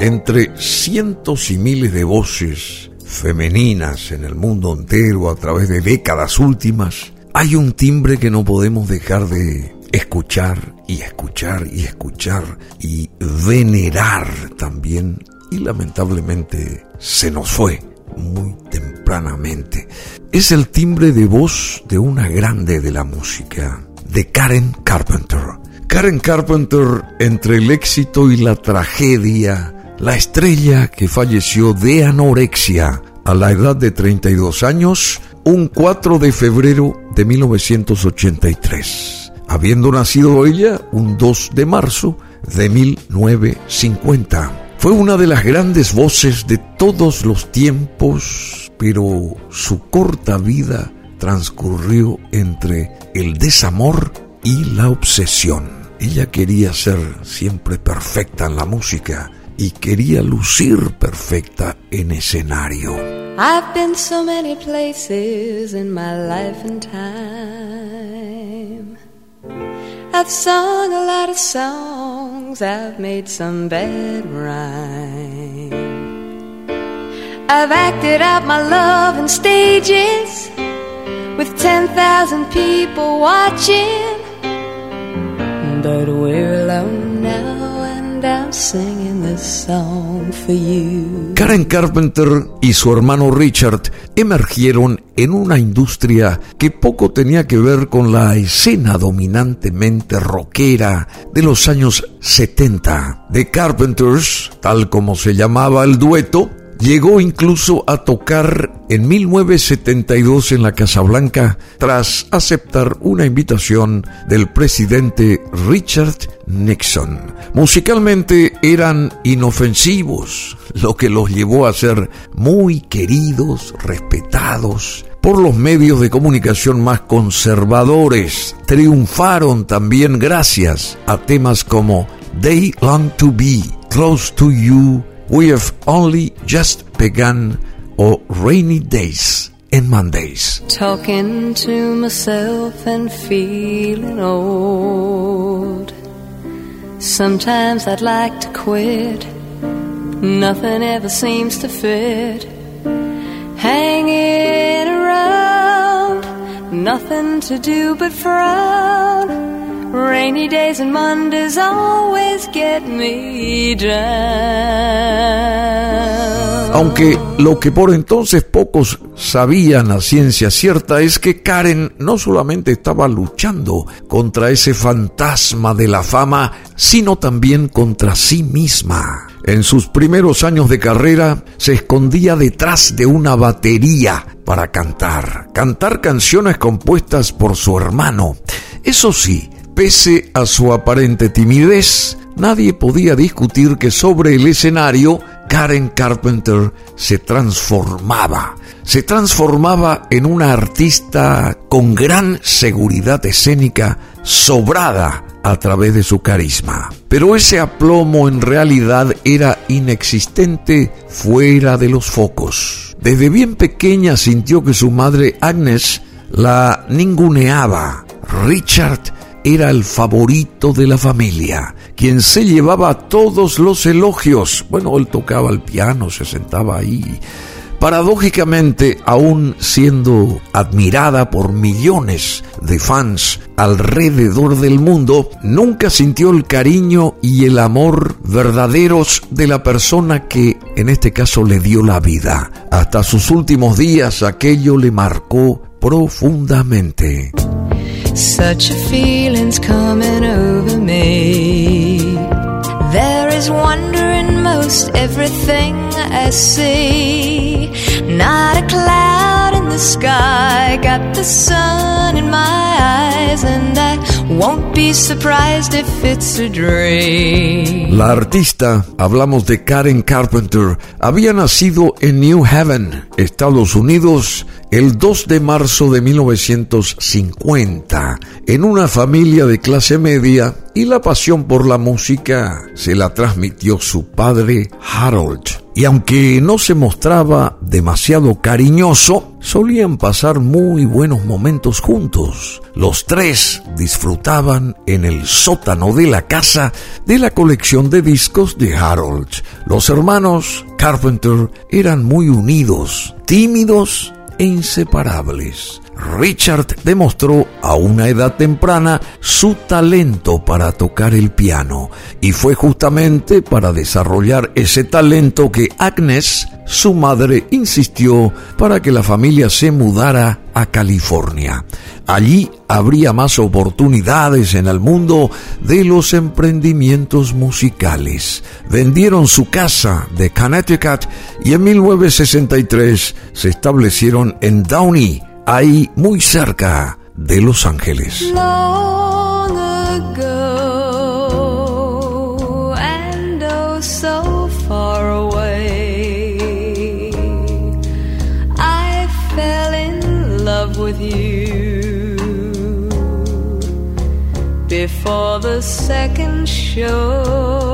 Entre cientos y miles de voces femeninas en el mundo entero a través de décadas últimas, hay un timbre que no podemos dejar de escuchar y escuchar y escuchar y venerar también y lamentablemente se nos fue muy tempranamente. Es el timbre de voz de una grande de la música, de Karen Carpenter. Karen Carpenter, entre el éxito y la tragedia, la estrella que falleció de anorexia a la edad de 32 años, un 4 de febrero de 1983, habiendo nacido ella un 2 de marzo de 1950. Fue una de las grandes voces de todos los tiempos, pero su corta vida transcurrió entre el desamor y la obsesión. Ella quería ser siempre perfecta en la música y quería lucir perfecta en escenario. I've been so many places in my life and time. I've sung a lot of songs, I've made some bad rhyme. I've acted out my love in stages with 10,000 people watching. But we're alone Karen Carpenter y su hermano Richard emergieron en una industria que poco tenía que ver con la escena dominantemente rockera de los años 70. The Carpenters, tal como se llamaba el dueto, Llegó incluso a tocar en 1972 en la Casa Blanca tras aceptar una invitación del presidente Richard Nixon. Musicalmente eran inofensivos, lo que los llevó a ser muy queridos, respetados por los medios de comunicación más conservadores. Triunfaron también gracias a temas como They Long to Be, Close to You, We have only just begun our rainy days and Mondays. Talking to myself and feeling old. Sometimes I'd like to quit. Nothing ever seems to fit. Hanging around, nothing to do but frown. Rainy days and Mondays always get me down. Aunque lo que por entonces pocos sabían a ciencia cierta es que Karen no solamente estaba luchando contra ese fantasma de la fama, sino también contra sí misma. En sus primeros años de carrera se escondía detrás de una batería para cantar, cantar canciones compuestas por su hermano. Eso sí, Pese a su aparente timidez, nadie podía discutir que sobre el escenario Karen Carpenter se transformaba. Se transformaba en una artista con gran seguridad escénica, sobrada a través de su carisma. Pero ese aplomo en realidad era inexistente fuera de los focos. Desde bien pequeña sintió que su madre Agnes la ninguneaba. Richard era el favorito de la familia, quien se llevaba todos los elogios. Bueno, él tocaba el piano, se sentaba ahí. Paradójicamente, aún siendo admirada por millones de fans alrededor del mundo, nunca sintió el cariño y el amor verdaderos de la persona que en este caso le dio la vida. Hasta sus últimos días aquello le marcó profundamente. Such a feeling's coming over me. There is wonder in most everything I see. Not a cloud the sky, got the sun in my eyes, and I won't be surprised if it's a dream. La artista, hablamos de Karen Carpenter, había nacido en New Haven, Estados Unidos, el 2 de marzo de 1950, en una familia de clase media, y la pasión por la música se la transmitió su padre Harold. y aunque no se mostraba demasiado cariñoso, solían pasar muy buenos momentos juntos. Los tres disfrutaban en el sótano de la casa de la colección de discos de Harold. Los hermanos Carpenter eran muy unidos, tímidos e inseparables. Richard demostró a una edad temprana su talento para tocar el piano y fue justamente para desarrollar ese talento que Agnes, su madre, insistió para que la familia se mudara a California. Allí habría más oportunidades en el mundo de los emprendimientos musicales. Vendieron su casa de Connecticut y en 1963 se establecieron en Downey, ahí muy cerca de Los Ángeles. Oh before the second show.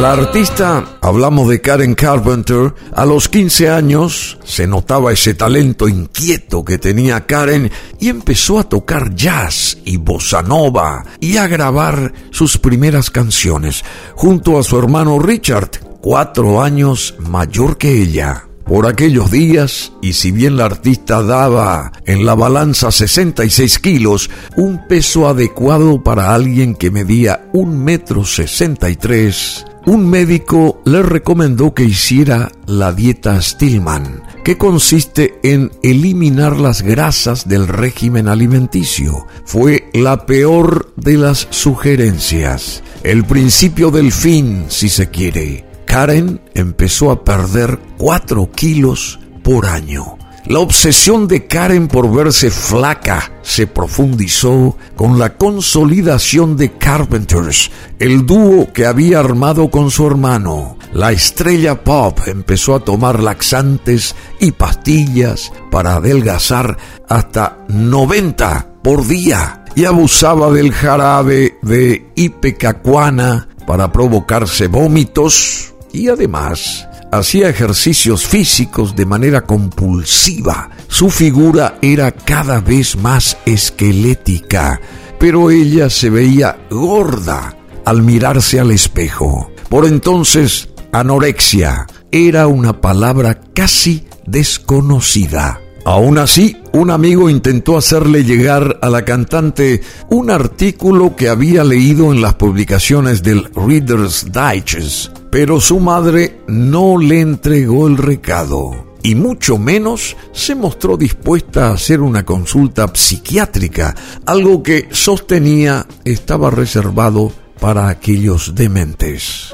La artista, hablamos de Karen Carpenter, a los 15 años se notaba ese talento inquieto que tenía Karen y empezó a tocar jazz y bossa nova y a grabar sus primeras canciones junto a su hermano Richard, cuatro años mayor que ella. Por aquellos días, y si bien la artista daba en la balanza 66 kilos, un peso adecuado para alguien que medía un metro 63, un médico le recomendó que hiciera la dieta Stillman, que consiste en eliminar las grasas del régimen alimenticio. Fue la peor de las sugerencias, el principio del fin, si se quiere. Karen empezó a perder 4 kilos por año. La obsesión de Karen por verse flaca se profundizó con la consolidación de Carpenters, el dúo que había armado con su hermano. La estrella pop empezó a tomar laxantes y pastillas para adelgazar hasta 90 por día y abusaba del jarabe de ipecacuana para provocarse vómitos y además hacía ejercicios físicos de manera compulsiva. Su figura era cada vez más esquelética, pero ella se veía gorda al mirarse al espejo. Por entonces, anorexia era una palabra casi desconocida. Aún así, un amigo intentó hacerle llegar a la cantante un artículo que había leído en las publicaciones del Reader's Digest, pero su madre no le entregó el recado y mucho menos se mostró dispuesta a hacer una consulta psiquiátrica, algo que sostenía estaba reservado para aquellos dementes.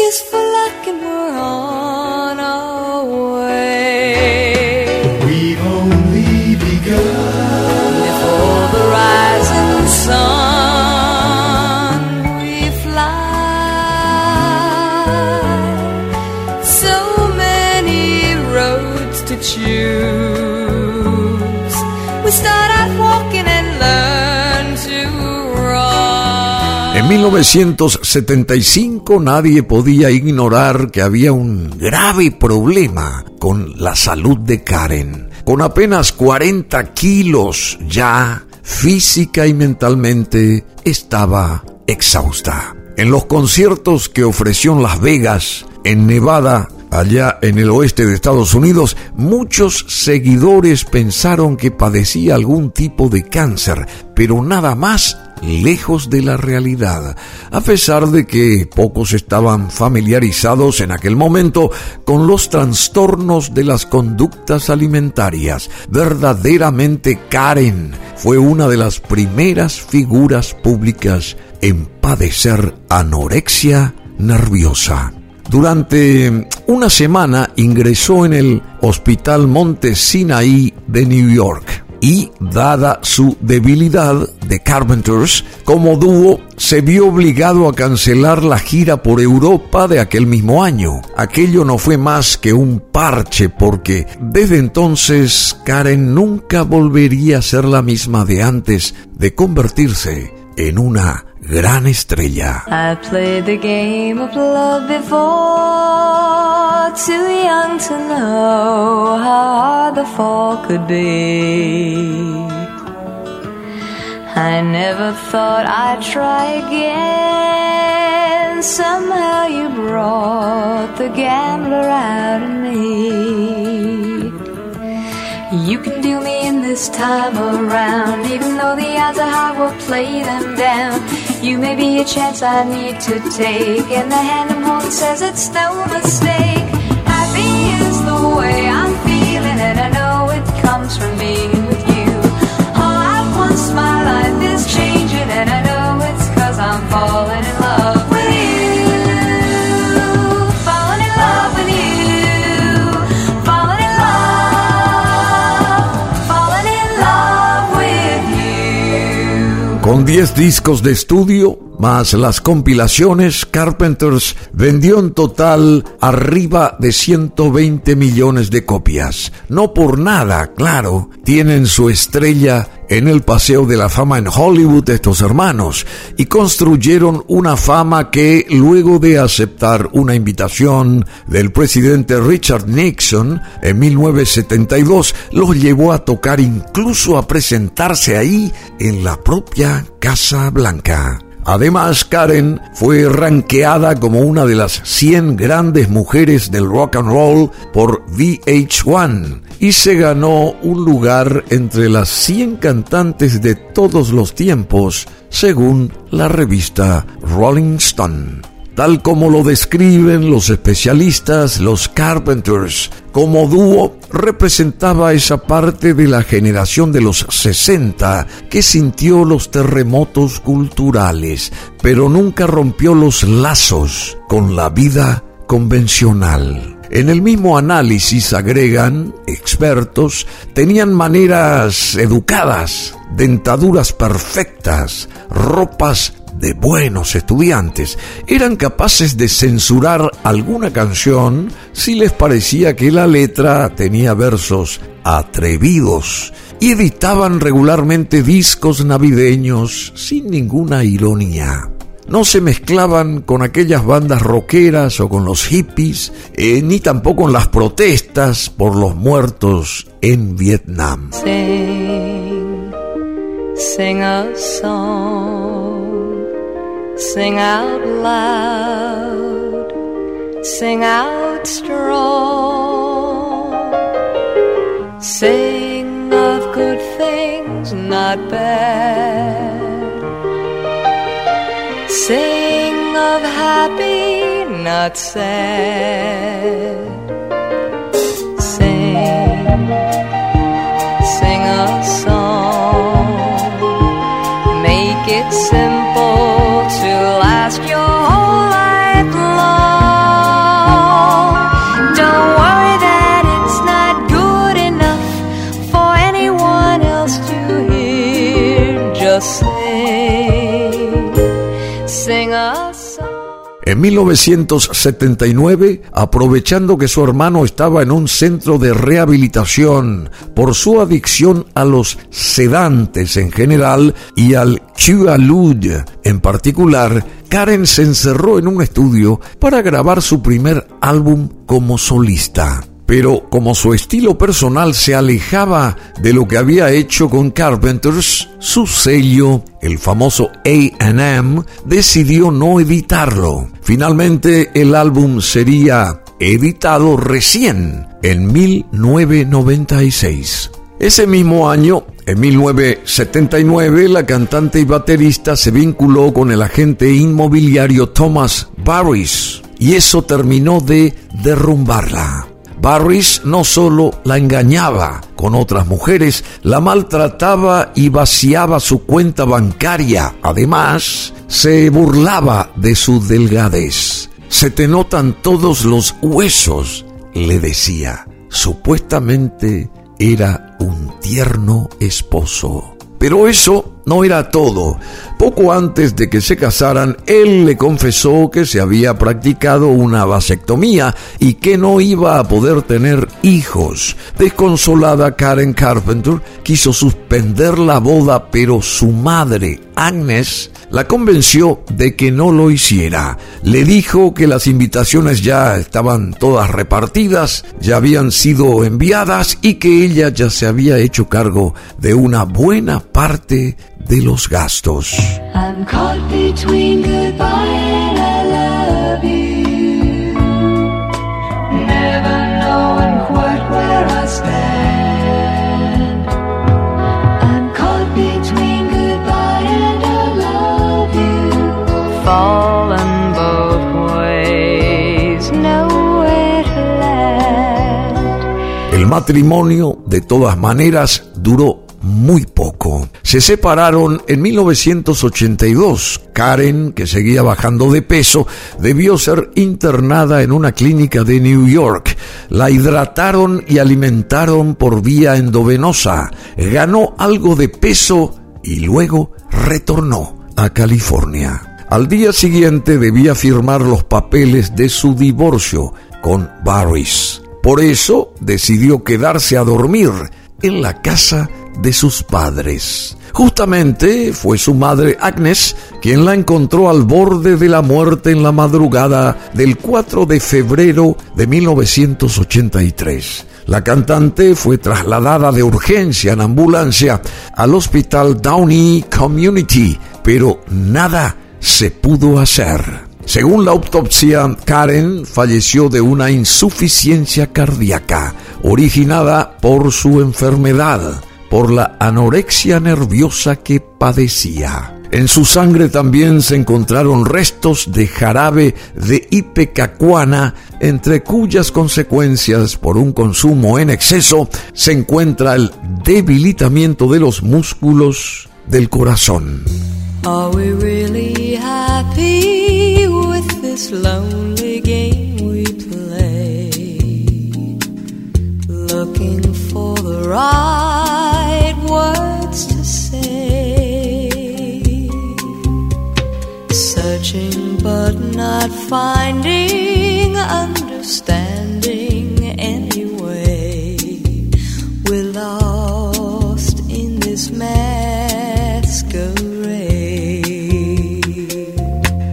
Kiss for luck and we're on our way. 1975 nadie podía ignorar que había un grave problema con la salud de Karen. Con apenas 40 kilos ya, física y mentalmente, estaba exhausta. En los conciertos que ofreció en Las Vegas, en Nevada, allá en el oeste de Estados Unidos, muchos seguidores pensaron que padecía algún tipo de cáncer, pero nada más lejos de la realidad, a pesar de que pocos estaban familiarizados en aquel momento con los trastornos de las conductas alimentarias. Verdaderamente Karen fue una de las primeras figuras públicas en padecer anorexia nerviosa. Durante una semana ingresó en el Hospital Monte Sinai de New York y, dada su debilidad de Carpenters, como dúo se vio obligado a cancelar la gira por Europa de aquel mismo año. Aquello no fue más que un parche porque desde entonces Karen nunca volvería a ser la misma de antes de convertirse en una gran estrella. I played the game of love before, too young to know how hard the fall could be. I never thought I'd try again. Somehow you brought the gambler out in me. This time around, even though the odds are high, we'll play them down. You may be a chance I need to take, and the hand I'm holding says it's no mistake. Happy is the way I'm feeling, and I know it comes from being Con 10 discos de estudio, más las compilaciones, Carpenters vendió en total arriba de 120 millones de copias. No por nada, claro, tienen su estrella en el Paseo de la Fama en Hollywood estos hermanos y construyeron una fama que luego de aceptar una invitación del presidente Richard Nixon en 1972 los llevó a tocar incluso a presentarse ahí en la propia Casa Blanca. Además, Karen fue ranqueada como una de las 100 grandes mujeres del rock and roll por VH1 y se ganó un lugar entre las 100 cantantes de todos los tiempos, según la revista Rolling Stone. Tal como lo describen los especialistas, los Carpenters como dúo representaba esa parte de la generación de los 60 que sintió los terremotos culturales, pero nunca rompió los lazos con la vida convencional. En el mismo análisis agregan expertos, tenían maneras educadas, dentaduras perfectas, ropas de buenos estudiantes, eran capaces de censurar alguna canción si les parecía que la letra tenía versos atrevidos y editaban regularmente discos navideños sin ninguna ironía. No se mezclaban con aquellas bandas rockeras o con los hippies, eh, ni tampoco en las protestas por los muertos en Vietnam. Sing out loud, sing out strong, sing of good things, not bad. Sing of happy, not sad. Sing, sing a song. Make it simple En 1979, aprovechando que su hermano estaba en un centro de rehabilitación por su adicción a los sedantes en general y al Quaalud en particular, Karen se encerró en un estudio para grabar su primer álbum como solista. Pero como su estilo personal se alejaba de lo que había hecho con Carpenters, su sello, el famoso AM, decidió no editarlo. Finalmente el álbum sería editado recién en 1996. Ese mismo año, En 1979, la cantante y baterista se vinculó con el agente inmobiliario Thomas Barris y eso terminó de derrumbarla. Barris no solo la engañaba con otras mujeres, la maltrataba y vaciaba su cuenta bancaria. Además, se burlaba de su delgadez. Se te notan todos los huesos, le decía. Supuestamente era un tierno esposo. Pero eso no era todo. Poco antes de que se casaran, él le confesó que se había practicado una vasectomía y que no iba a poder tener hijos. Desconsolada, Karen Carpenter quiso suspender la boda, pero su madre, Agnes, la convenció de que no lo hiciera. Le dijo que las invitaciones ya estaban todas repartidas, ya habían sido enviadas y que ella ya se había hecho cargo de una buena parte de los gastos. El matrimonio, de todas maneras, duró muy poco. Se separaron en 1982. Karen, que seguía bajando de peso, debió ser internada en una clínica de New York. La hidrataron y alimentaron por vía endovenosa. Ganó algo de peso y luego retornó a California. Al día siguiente debía firmar los papeles de su divorcio con Barris. Por eso decidió quedarse a dormir en la casa de sus padres. Justamente fue su madre Agnes quien la encontró al borde de la muerte en la madrugada del 4 de febrero de 1983. La cantante fue trasladada de urgencia en ambulancia al hospital Downey Community, pero nada se pudo hacer. Según la autopsia, Karen falleció de una insuficiencia cardíaca originada por su enfermedad por la anorexia nerviosa que padecía. En su sangre también se encontraron restos de jarabe de ipecacuana, entre cuyas consecuencias por un consumo en exceso se encuentra el debilitamiento de los músculos del corazón. Are we really happy with this lonely game we play? Looking for the But not finding understanding anyway. We're lost in this masquerade.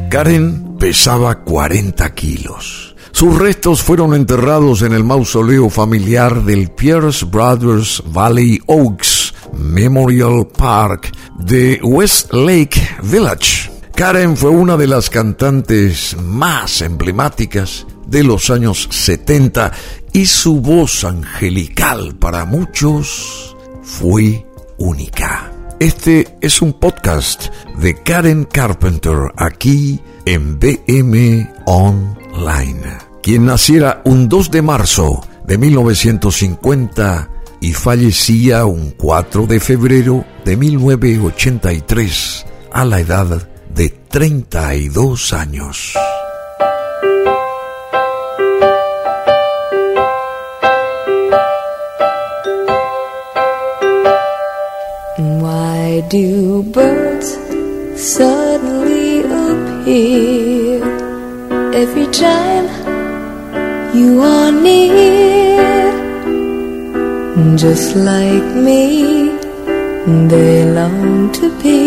Karen pesaba 40 kilos. Sus restos fueron enterrados en el mausoleo familiar del Pierce Brothers Valley Oaks Memorial Park de Westlake Village. Karen fue una de las cantantes más emblemáticas de los años 70 y su voz angelical para muchos fue única. Este es un podcast de Karen Carpenter aquí en BM Online. Quien naciera un 2 de marzo de 1950 y fallecía un 4 de febrero de 1983 a la edad de 32 años. Why do birds suddenly appear every time you are near? just like me. They long to be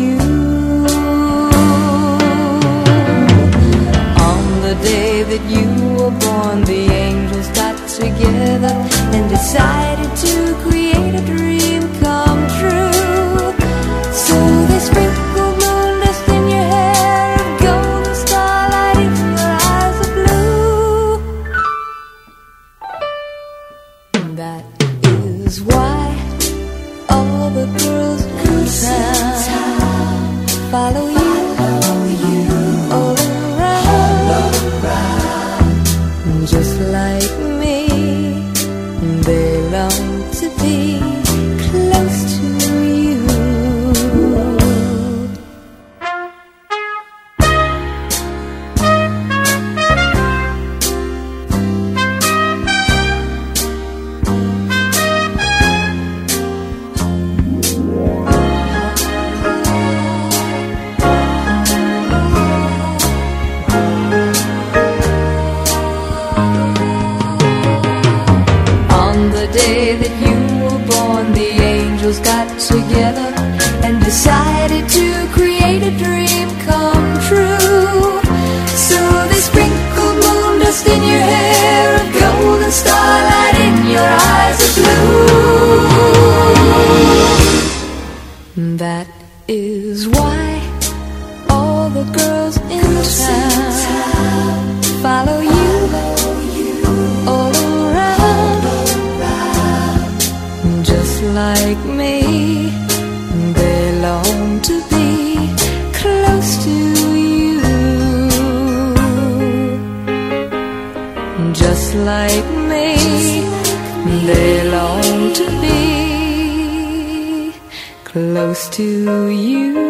together and decided to create a dream come true. So they sprinkled moon dust in your hair of gold starlight in your eyes of blue. That is why all the girls in town follow you. just like close to you.